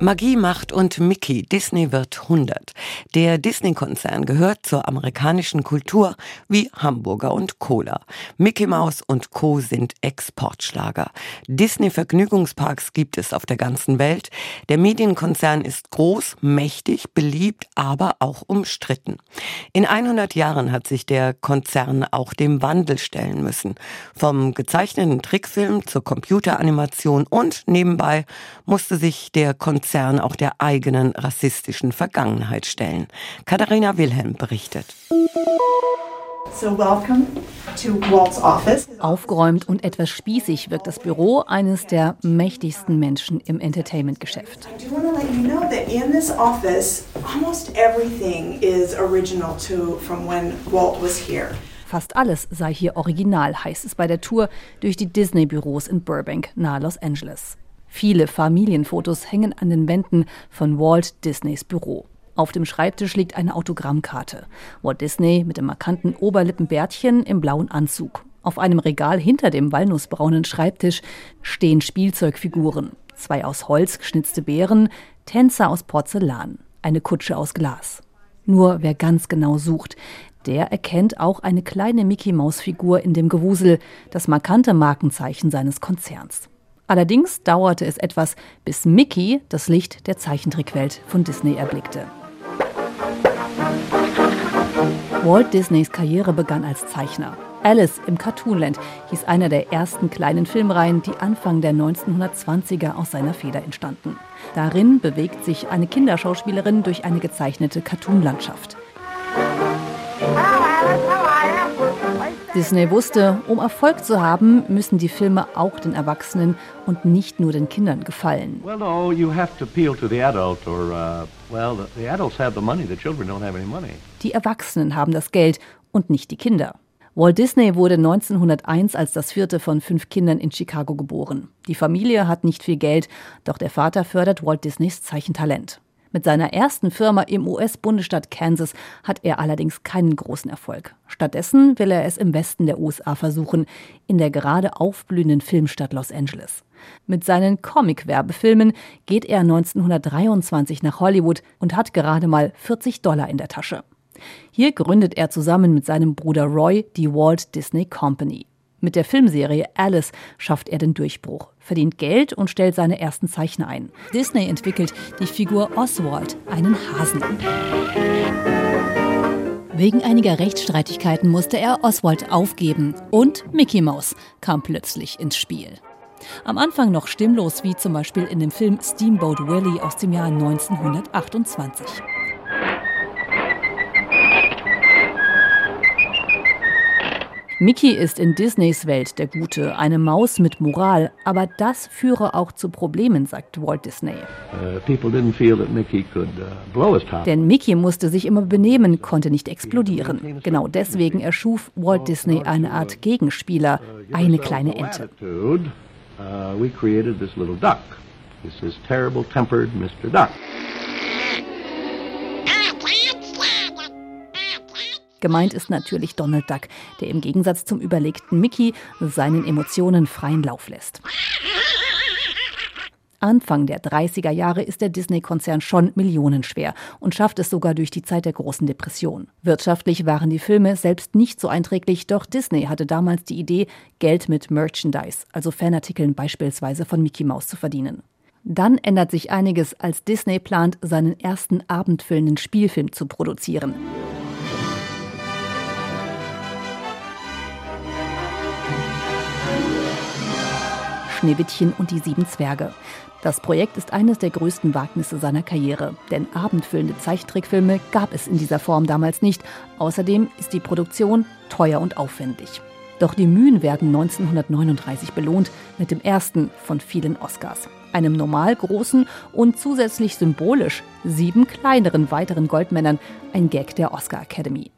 Magie macht und Mickey, Disney wird 100. Der Disney-Konzern gehört zur amerikanischen Kultur wie Hamburger und Cola. Mickey Mouse und Co. sind Exportschlager. Disney-Vergnügungsparks gibt es auf der ganzen Welt. Der Medienkonzern ist groß, mächtig, beliebt, aber auch umstritten. In 100 Jahren hat sich der Konzern auch dem Wandel stellen müssen. Vom gezeichneten Trickfilm zur Computeranimation und nebenbei musste sich der Konzern Konzern auch der eigenen rassistischen Vergangenheit stellen. Katharina Wilhelm berichtet. Aufgeräumt und etwas spießig wirkt das Büro eines der mächtigsten Menschen im Entertainment-Geschäft. Fast alles sei hier original, heißt es bei der Tour durch die Disney-Büros in Burbank, nahe Los Angeles. Viele Familienfotos hängen an den Wänden von Walt Disneys Büro. Auf dem Schreibtisch liegt eine Autogrammkarte. Walt Disney mit dem markanten Oberlippenbärtchen im blauen Anzug. Auf einem Regal hinter dem walnussbraunen Schreibtisch stehen Spielzeugfiguren. Zwei aus Holz geschnitzte Bären, Tänzer aus Porzellan, eine Kutsche aus Glas. Nur wer ganz genau sucht, der erkennt auch eine kleine Mickey-Maus-Figur in dem Gewusel, das markante Markenzeichen seines Konzerns. Allerdings dauerte es etwas, bis Mickey das Licht der Zeichentrickwelt von Disney erblickte. Walt Disneys Karriere begann als Zeichner. Alice im Cartoonland hieß einer der ersten kleinen Filmreihen, die Anfang der 1920er aus seiner Feder entstanden. Darin bewegt sich eine Kinderschauspielerin durch eine gezeichnete Cartoonlandschaft. Disney wusste, um Erfolg zu haben, müssen die Filme auch den Erwachsenen und nicht nur den Kindern gefallen. Die Erwachsenen haben das Geld und nicht die Kinder. Walt Disney wurde 1901 als das vierte von fünf Kindern in Chicago geboren. Die Familie hat nicht viel Geld, doch der Vater fördert Walt Disneys Zeichentalent. Mit seiner ersten Firma im US-Bundesstaat Kansas hat er allerdings keinen großen Erfolg. Stattdessen will er es im Westen der USA versuchen, in der gerade aufblühenden Filmstadt Los Angeles. Mit seinen Comic-Werbefilmen geht er 1923 nach Hollywood und hat gerade mal 40 Dollar in der Tasche. Hier gründet er zusammen mit seinem Bruder Roy die Walt Disney Company. Mit der Filmserie Alice schafft er den Durchbruch, verdient Geld und stellt seine ersten Zeichner ein. Disney entwickelt die Figur Oswald, einen Hasen. Wegen einiger Rechtsstreitigkeiten musste er Oswald aufgeben und Mickey Mouse kam plötzlich ins Spiel. Am Anfang noch stimmlos, wie zum Beispiel in dem Film Steamboat Willie aus dem Jahr 1928. Mickey ist in Disneys Welt der Gute, eine Maus mit Moral, aber das führe auch zu Problemen, sagt Walt Disney. Uh, uh, Denn Mickey musste sich immer benehmen, konnte nicht explodieren. Genau deswegen erschuf Walt Disney eine Art Gegenspieler, eine kleine Ente. Uh, this is terrible tempered Mr. Duck. Gemeint ist natürlich Donald Duck, der im Gegensatz zum überlegten Mickey seinen Emotionen freien Lauf lässt. Anfang der 30er Jahre ist der Disney-Konzern schon millionenschwer und schafft es sogar durch die Zeit der großen Depression. Wirtschaftlich waren die Filme selbst nicht so einträglich, doch Disney hatte damals die Idee, Geld mit Merchandise, also Fanartikeln beispielsweise von Mickey Mouse zu verdienen. Dann ändert sich einiges, als Disney plant, seinen ersten abendfüllenden Spielfilm zu produzieren. Schneewittchen und die sieben Zwerge. Das Projekt ist eines der größten Wagnisse seiner Karriere, denn abendfüllende Zeichentrickfilme gab es in dieser Form damals nicht. Außerdem ist die Produktion teuer und aufwendig. Doch die Mühen werden 1939 belohnt mit dem ersten von vielen Oscars. Einem normal großen und zusätzlich symbolisch sieben kleineren weiteren Goldmännern, ein Gag der Oscar Academy.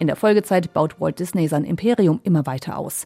In der Folgezeit baut Walt Disney sein Imperium immer weiter aus.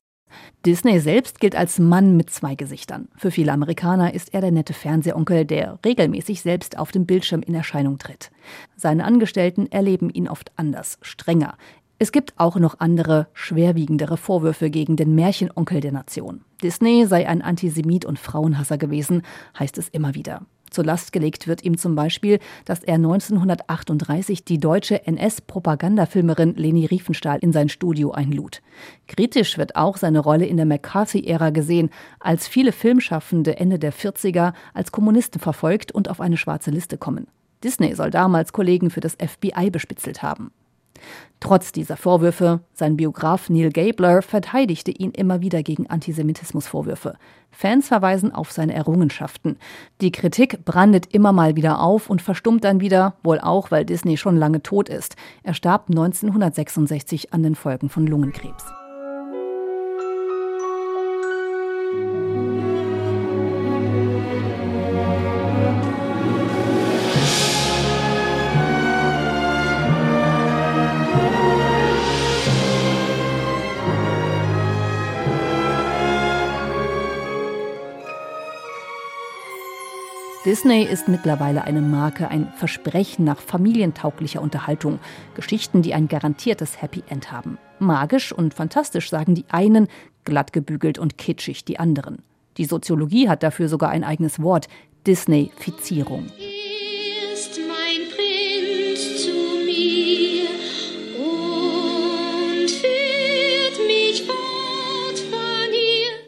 Disney selbst gilt als Mann mit zwei Gesichtern. Für viele Amerikaner ist er der nette Fernsehonkel, der regelmäßig selbst auf dem Bildschirm in Erscheinung tritt. Seine Angestellten erleben ihn oft anders, strenger. Es gibt auch noch andere, schwerwiegendere Vorwürfe gegen den Märchenonkel der Nation. Disney sei ein Antisemit und Frauenhasser gewesen, heißt es immer wieder. Zur Last gelegt wird ihm zum Beispiel, dass er 1938 die deutsche NS-Propagandafilmerin Leni Riefenstahl in sein Studio einlud. Kritisch wird auch seine Rolle in der McCarthy-Ära gesehen, als viele Filmschaffende Ende der 40er als Kommunisten verfolgt und auf eine schwarze Liste kommen. Disney soll damals Kollegen für das FBI bespitzelt haben. Trotz dieser Vorwürfe, sein Biograf Neil Gabler verteidigte ihn immer wieder gegen Antisemitismusvorwürfe. Fans verweisen auf seine Errungenschaften. Die Kritik brandet immer mal wieder auf und verstummt dann wieder, wohl auch, weil Disney schon lange tot ist. Er starb 1966 an den Folgen von Lungenkrebs. Disney ist mittlerweile eine Marke, ein Versprechen nach familientauglicher Unterhaltung. Geschichten, die ein garantiertes Happy End haben. Magisch und fantastisch sagen die einen, glatt gebügelt und kitschig die anderen. Die Soziologie hat dafür sogar ein eigenes Wort, Disney-Fizierung.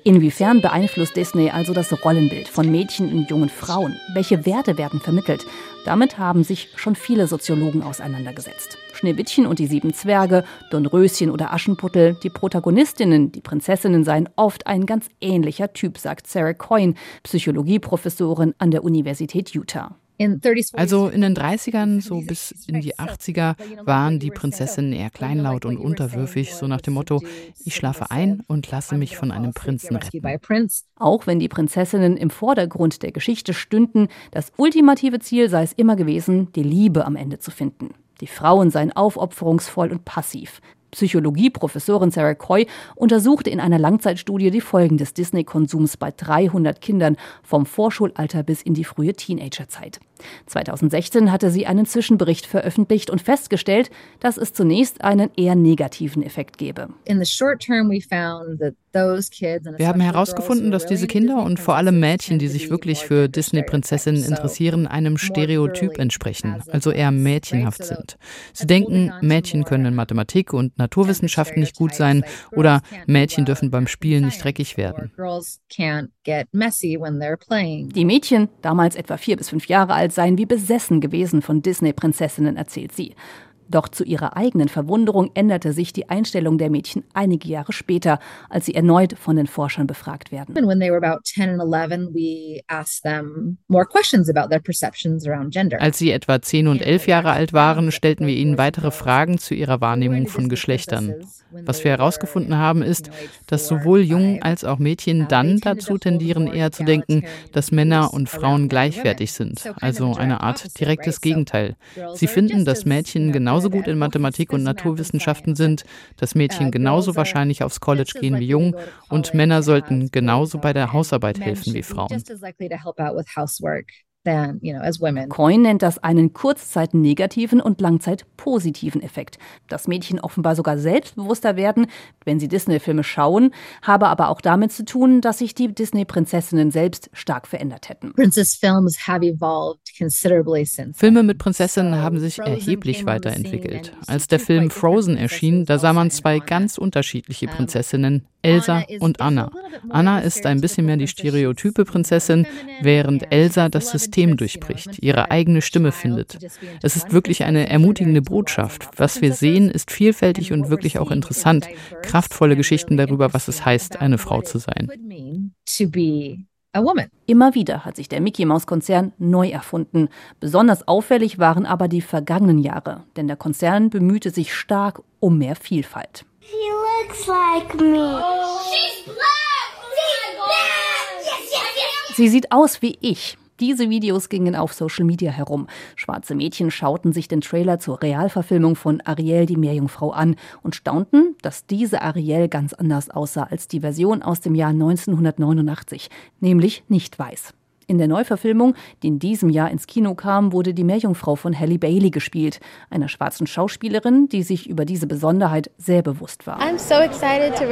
Inwiefern beeinflusst Disney also das Rollenbild von Mädchen und jungen Frauen? Welche Werte werden vermittelt? Damit haben sich schon viele Soziologen auseinandergesetzt. Schneewittchen und die sieben Zwerge, Dornröschen oder Aschenputtel, die Protagonistinnen, die Prinzessinnen seien oft ein ganz ähnlicher Typ, sagt Sarah Coyne, Psychologieprofessorin an der Universität Utah. Also in den 30ern, so bis in die 80er, waren die Prinzessinnen eher kleinlaut und unterwürfig, so nach dem Motto, ich schlafe ein und lasse mich von einem Prinzen retten. Auch wenn die Prinzessinnen im Vordergrund der Geschichte stünden, das ultimative Ziel sei es immer gewesen, die Liebe am Ende zu finden. Die Frauen seien aufopferungsvoll und passiv. Psychologieprofessorin Sarah Coy untersuchte in einer Langzeitstudie die Folgen des Disney-Konsums bei 300 Kindern vom Vorschulalter bis in die frühe Teenagerzeit. 2016 hatte sie einen Zwischenbericht veröffentlicht und festgestellt, dass es zunächst einen eher negativen Effekt gebe. Wir haben herausgefunden, dass diese Kinder und vor allem Mädchen, die sich wirklich für Disney-Prinzessinnen interessieren, einem Stereotyp entsprechen, also eher mädchenhaft sind. Sie denken, Mädchen können in Mathematik und Naturwissenschaften nicht gut sein oder Mädchen dürfen beim Spielen nicht dreckig werden. Die Mädchen, damals etwa vier bis fünf Jahre alt, seien wie besessen gewesen von Disney-Prinzessinnen, erzählt sie. Doch zu ihrer eigenen Verwunderung änderte sich die Einstellung der Mädchen einige Jahre später, als sie erneut von den Forschern befragt werden. Als sie etwa 10 und 11 Jahre alt waren, stellten wir ihnen weitere Fragen zu ihrer Wahrnehmung von Geschlechtern. Was wir herausgefunden haben, ist, dass sowohl Jungen als auch Mädchen dann dazu tendieren, eher zu denken, dass Männer und Frauen gleichwertig sind, also eine Art direktes Gegenteil. Sie finden, dass Mädchen genauso gut in Mathematik und Naturwissenschaften sind, dass Mädchen genauso wahrscheinlich aufs College gehen wie Jungen und Männer sollten genauso bei der Hausarbeit helfen wie Frauen than, you know, as women. Coyne nennt das einen Kurzzeit-negativen und Langzeit-positiven Effekt. Dass Mädchen offenbar sogar selbstbewusster werden, wenn sie Disney-Filme schauen, habe aber auch damit zu tun, dass sich die Disney-Prinzessinnen selbst stark verändert hätten. Filme mit Prinzessinnen haben sich erheblich weiterentwickelt. Als der Film Frozen erschien, da sah man zwei ganz unterschiedliche Prinzessinnen, Elsa und Anna. Anna ist ein bisschen mehr die stereotype Prinzessin, während Elsa das System durchbricht, ihre eigene Stimme findet. Es ist wirklich eine ermutigende Botschaft. Was wir sehen, ist vielfältig und wirklich auch interessant. Kraftvolle Geschichten darüber, was es heißt, eine Frau zu sein. Immer wieder hat sich der Mickey Mouse Konzern neu erfunden. Besonders auffällig waren aber die vergangenen Jahre, denn der Konzern bemühte sich stark um mehr Vielfalt. She looks like me. She's black. She's black. Yes, yes, yes. Sie sieht aus wie ich. Diese Videos gingen auf Social Media herum. Schwarze Mädchen schauten sich den Trailer zur Realverfilmung von Ariel die Meerjungfrau an und staunten, dass diese Ariel ganz anders aussah als die Version aus dem Jahr 1989, nämlich nicht weiß. In der Neuverfilmung, die in diesem Jahr ins Kino kam, wurde die Meerjungfrau von Halle Bailey gespielt, einer schwarzen Schauspielerin, die sich über diese Besonderheit sehr bewusst war.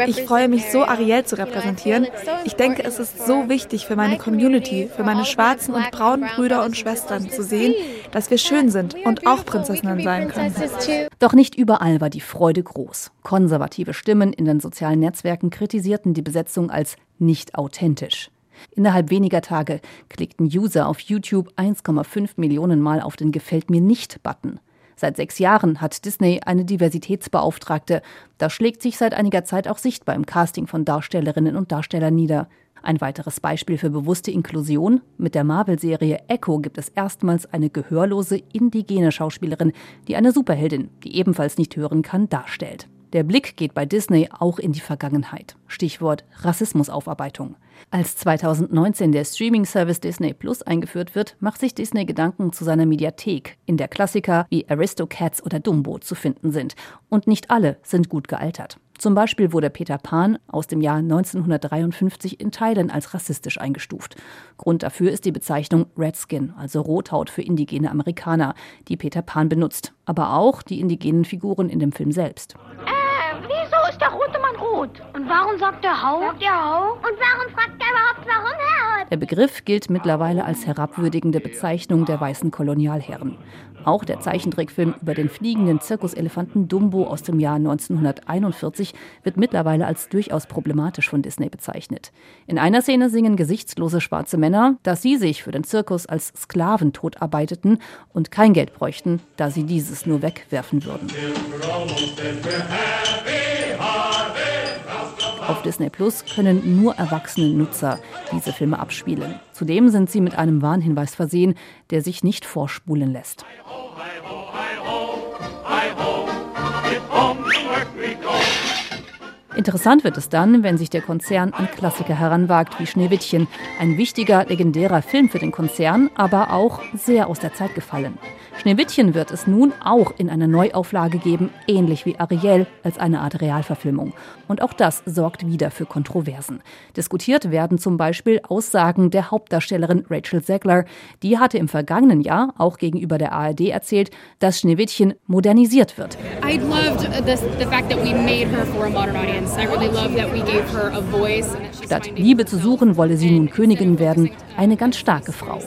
Ich freue mich so, Ariel zu repräsentieren. Ich denke, es ist so wichtig für meine Community, für meine schwarzen und braunen Brüder und Schwestern zu sehen, dass wir schön sind und auch Prinzessinnen sein können. Doch nicht überall war die Freude groß. Konservative Stimmen in den sozialen Netzwerken kritisierten die Besetzung als nicht authentisch. Innerhalb weniger Tage klickten User auf YouTube 1,5 Millionen Mal auf den Gefällt mir nicht-Button. Seit sechs Jahren hat Disney eine Diversitätsbeauftragte. Das schlägt sich seit einiger Zeit auch sichtbar im Casting von Darstellerinnen und Darstellern nieder. Ein weiteres Beispiel für bewusste Inklusion. Mit der Marvel-Serie Echo gibt es erstmals eine gehörlose indigene Schauspielerin, die eine Superheldin, die ebenfalls nicht hören kann, darstellt. Der Blick geht bei Disney auch in die Vergangenheit. Stichwort Rassismusaufarbeitung. Als 2019 der Streaming-Service Disney Plus eingeführt wird, macht sich Disney Gedanken zu seiner Mediathek, in der Klassiker wie Aristocats oder Dumbo zu finden sind. Und nicht alle sind gut gealtert. Zum Beispiel wurde Peter Pan aus dem Jahr 1953 in Teilen als rassistisch eingestuft. Grund dafür ist die Bezeichnung Redskin, also Rothaut für indigene Amerikaner, die Peter Pan benutzt, aber auch die indigenen Figuren in dem Film selbst. Der rot? Und warum sagt er Hau? Sagt er Hau? Und warum fragt er überhaupt, warum er haut? Der Begriff gilt mittlerweile als herabwürdigende Bezeichnung der weißen Kolonialherren. Auch der Zeichentrickfilm über den fliegenden Zirkuselefanten Dumbo aus dem Jahr 1941 wird mittlerweile als durchaus problematisch von Disney bezeichnet. In einer Szene singen gesichtslose schwarze Männer, dass sie sich für den Zirkus als Sklaven totarbeiteten und kein Geld bräuchten, da sie dieses nur wegwerfen würden. Auf Disney Plus können nur erwachsene Nutzer diese Filme abspielen. Zudem sind sie mit einem Warnhinweis versehen, der sich nicht vorspulen lässt. Interessant wird es dann, wenn sich der Konzern an Klassiker heranwagt wie Schneewittchen. Ein wichtiger, legendärer Film für den Konzern, aber auch sehr aus der Zeit gefallen. Schneewittchen wird es nun auch in einer Neuauflage geben, ähnlich wie Ariel, als eine Art Realverfilmung. Und auch das sorgt wieder für Kontroversen. Diskutiert werden zum Beispiel Aussagen der Hauptdarstellerin Rachel Zegler. Die hatte im vergangenen Jahr auch gegenüber der ARD erzählt, dass Schneewittchen modernisiert wird. Statt Liebe zu suchen, wolle sie nun Königin werden. Eine ganz starke Frau.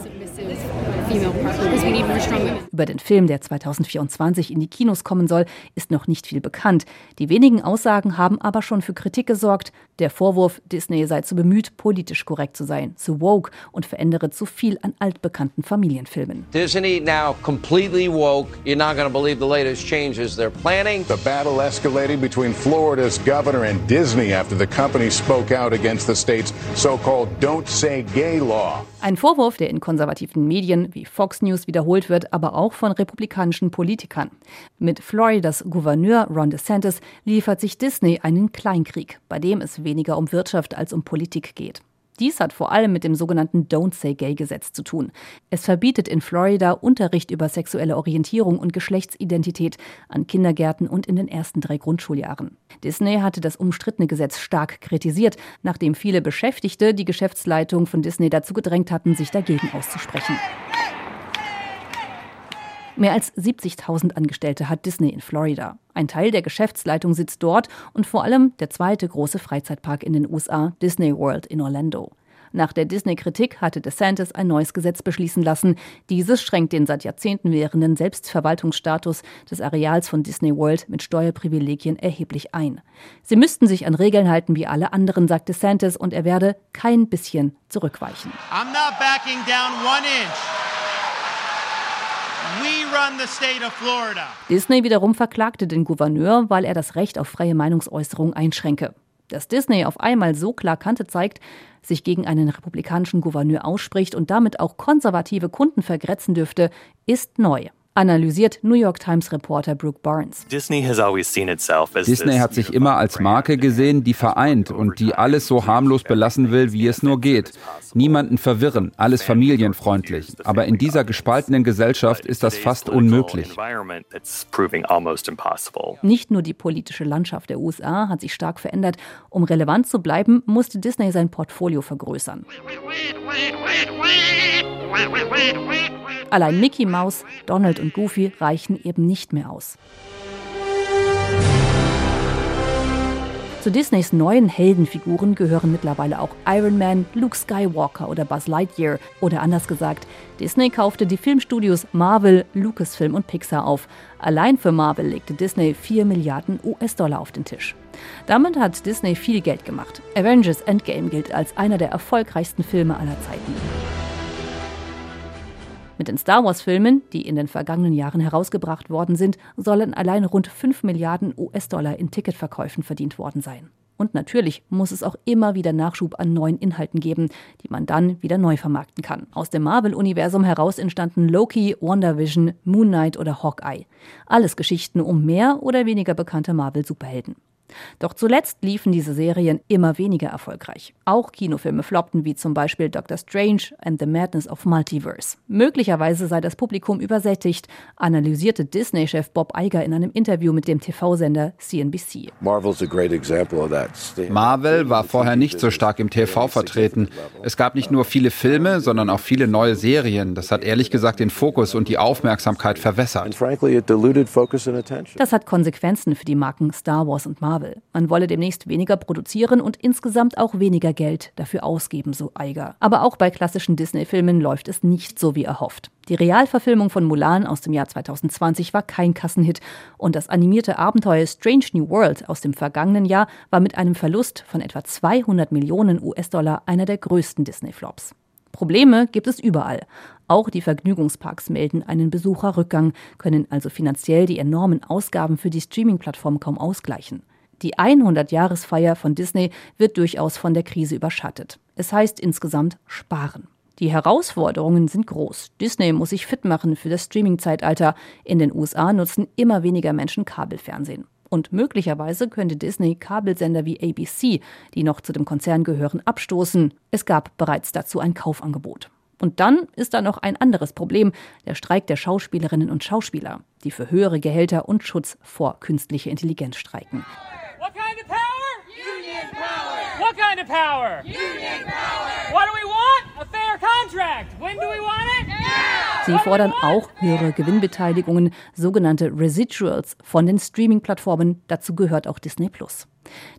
Über den Film, der 2024 in die Kinos kommen soll, ist noch nicht viel bekannt. Die wenigen Aussagen haben aber schon für Kritik gesorgt. Der Vorwurf, Disney sei zu bemüht, politisch korrekt zu sein, zu woke und verändere zu viel an altbekannten Familienfilmen. Disney now completely woke. You're not going to believe the latest changes they're planning. The battle escalating between Florida's governor and Disney after the company spoke out against the state's so-called Don't Say Gay law. Ein Vorwurf, der in konservativen Medien wie Fox News wiederholt wird, aber auch von republikanischen Politikern. Mit Floridas Gouverneur Ron DeSantis liefert sich Disney einen Kleinkrieg, bei dem es weniger um Wirtschaft als um Politik geht. Dies hat vor allem mit dem sogenannten Don't Say Gay Gesetz zu tun. Es verbietet in Florida Unterricht über sexuelle Orientierung und Geschlechtsidentität an Kindergärten und in den ersten drei Grundschuljahren. Disney hatte das umstrittene Gesetz stark kritisiert, nachdem viele Beschäftigte die Geschäftsleitung von Disney dazu gedrängt hatten, sich dagegen auszusprechen. Mehr als 70.000 Angestellte hat Disney in Florida. Ein Teil der Geschäftsleitung sitzt dort und vor allem der zweite große Freizeitpark in den USA, Disney World in Orlando. Nach der Disney-Kritik hatte DeSantis ein neues Gesetz beschließen lassen. Dieses schränkt den seit Jahrzehnten währenden Selbstverwaltungsstatus des Areals von Disney World mit Steuerprivilegien erheblich ein. Sie müssten sich an Regeln halten wie alle anderen, sagt DeSantis, und er werde kein bisschen zurückweichen. I'm not backing down one inch. Disney wiederum verklagte den Gouverneur, weil er das Recht auf freie Meinungsäußerung einschränke. Dass Disney auf einmal so klar Kante zeigt, sich gegen einen republikanischen Gouverneur ausspricht und damit auch konservative Kunden vergrätzen dürfte, ist neu. Analysiert New York Times Reporter Brooke Barnes. Disney hat sich immer als Marke gesehen, die vereint und die alles so harmlos belassen will, wie es nur geht. Niemanden verwirren, alles familienfreundlich. Aber in dieser gespaltenen Gesellschaft ist das fast unmöglich. Nicht nur die politische Landschaft der USA hat sich stark verändert. Um relevant zu bleiben, musste Disney sein Portfolio vergrößern. Allein Mickey Mouse, Donald und Goofy reichen eben nicht mehr aus. Zu Disneys neuen Heldenfiguren gehören mittlerweile auch Iron Man, Luke Skywalker oder Buzz Lightyear. Oder anders gesagt, Disney kaufte die Filmstudios Marvel, Lucasfilm und Pixar auf. Allein für Marvel legte Disney 4 Milliarden US-Dollar auf den Tisch. Damit hat Disney viel Geld gemacht. Avengers Endgame gilt als einer der erfolgreichsten Filme aller Zeiten. Mit den Star Wars-Filmen, die in den vergangenen Jahren herausgebracht worden sind, sollen allein rund 5 Milliarden US-Dollar in Ticketverkäufen verdient worden sein. Und natürlich muss es auch immer wieder Nachschub an neuen Inhalten geben, die man dann wieder neu vermarkten kann. Aus dem Marvel-Universum heraus entstanden Loki, WandaVision, Moon Knight oder Hawkeye. Alles Geschichten um mehr oder weniger bekannte Marvel-Superhelden. Doch zuletzt liefen diese Serien immer weniger erfolgreich. Auch Kinofilme floppten, wie zum Beispiel Doctor Strange and the Madness of Multiverse. Möglicherweise sei das Publikum übersättigt, analysierte Disney-Chef Bob Iger in einem Interview mit dem TV-Sender CNBC. Marvel war vorher nicht so stark im TV vertreten. Es gab nicht nur viele Filme, sondern auch viele neue Serien. Das hat ehrlich gesagt den Fokus und die Aufmerksamkeit verwässert. Das hat Konsequenzen für die Marken Star Wars und Marvel. Marvel. Man wolle demnächst weniger produzieren und insgesamt auch weniger Geld dafür ausgeben, so Eiger. Aber auch bei klassischen Disney-Filmen läuft es nicht so wie erhofft. Die Realverfilmung von Mulan aus dem Jahr 2020 war kein Kassenhit und das animierte Abenteuer Strange New World aus dem vergangenen Jahr war mit einem Verlust von etwa 200 Millionen US-Dollar einer der größten Disney-Flops. Probleme gibt es überall. Auch die Vergnügungsparks melden einen Besucherrückgang, können also finanziell die enormen Ausgaben für die Streaming-Plattform kaum ausgleichen. Die 100-Jahresfeier von Disney wird durchaus von der Krise überschattet. Es heißt insgesamt sparen. Die Herausforderungen sind groß. Disney muss sich fit machen für das Streaming-Zeitalter. In den USA nutzen immer weniger Menschen Kabelfernsehen. Und möglicherweise könnte Disney Kabelsender wie ABC, die noch zu dem Konzern gehören, abstoßen. Es gab bereits dazu ein Kaufangebot. Und dann ist da noch ein anderes Problem, der Streik der Schauspielerinnen und Schauspieler, die für höhere Gehälter und Schutz vor künstlicher Intelligenz streiken. What kind of power? Union power. What do we want? A fair contract. When do we want it? Now. Sie fordern auch höhere Gewinnbeteiligungen, sogenannte Residuals von den Streaming-Plattformen. Dazu gehört auch Disney Plus.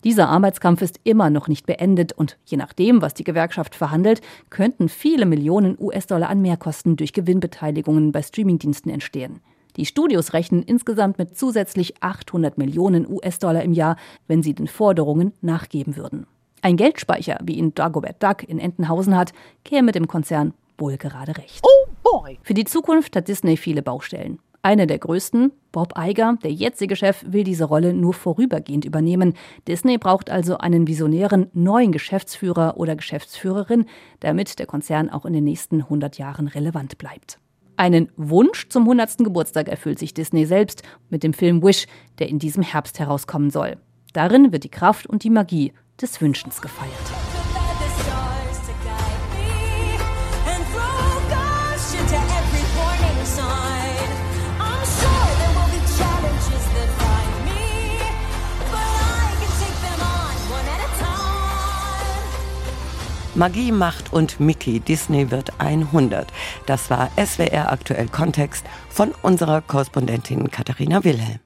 Dieser Arbeitskampf ist immer noch nicht beendet und je nachdem, was die Gewerkschaft verhandelt, könnten viele Millionen US-Dollar an Mehrkosten durch Gewinnbeteiligungen bei Streamingdiensten entstehen. Die Studios rechnen insgesamt mit zusätzlich 800 Millionen US-Dollar im Jahr, wenn sie den Forderungen nachgeben würden. Ein Geldspeicher, wie ihn Dagobert Duck in Entenhausen hat, käme dem Konzern wohl gerade recht. Oh boy! Für die Zukunft hat Disney viele Baustellen. Eine der größten, Bob Iger, der jetzige Chef, will diese Rolle nur vorübergehend übernehmen. Disney braucht also einen visionären neuen Geschäftsführer oder Geschäftsführerin, damit der Konzern auch in den nächsten 100 Jahren relevant bleibt. Einen Wunsch zum 100. Geburtstag erfüllt sich Disney selbst mit dem Film Wish, der in diesem Herbst herauskommen soll. Darin wird die Kraft und die Magie des Wünschens gefeiert. Magie, Macht und Mickey, Disney wird 100. Das war SWR aktuell Kontext von unserer Korrespondentin Katharina Wilhelm.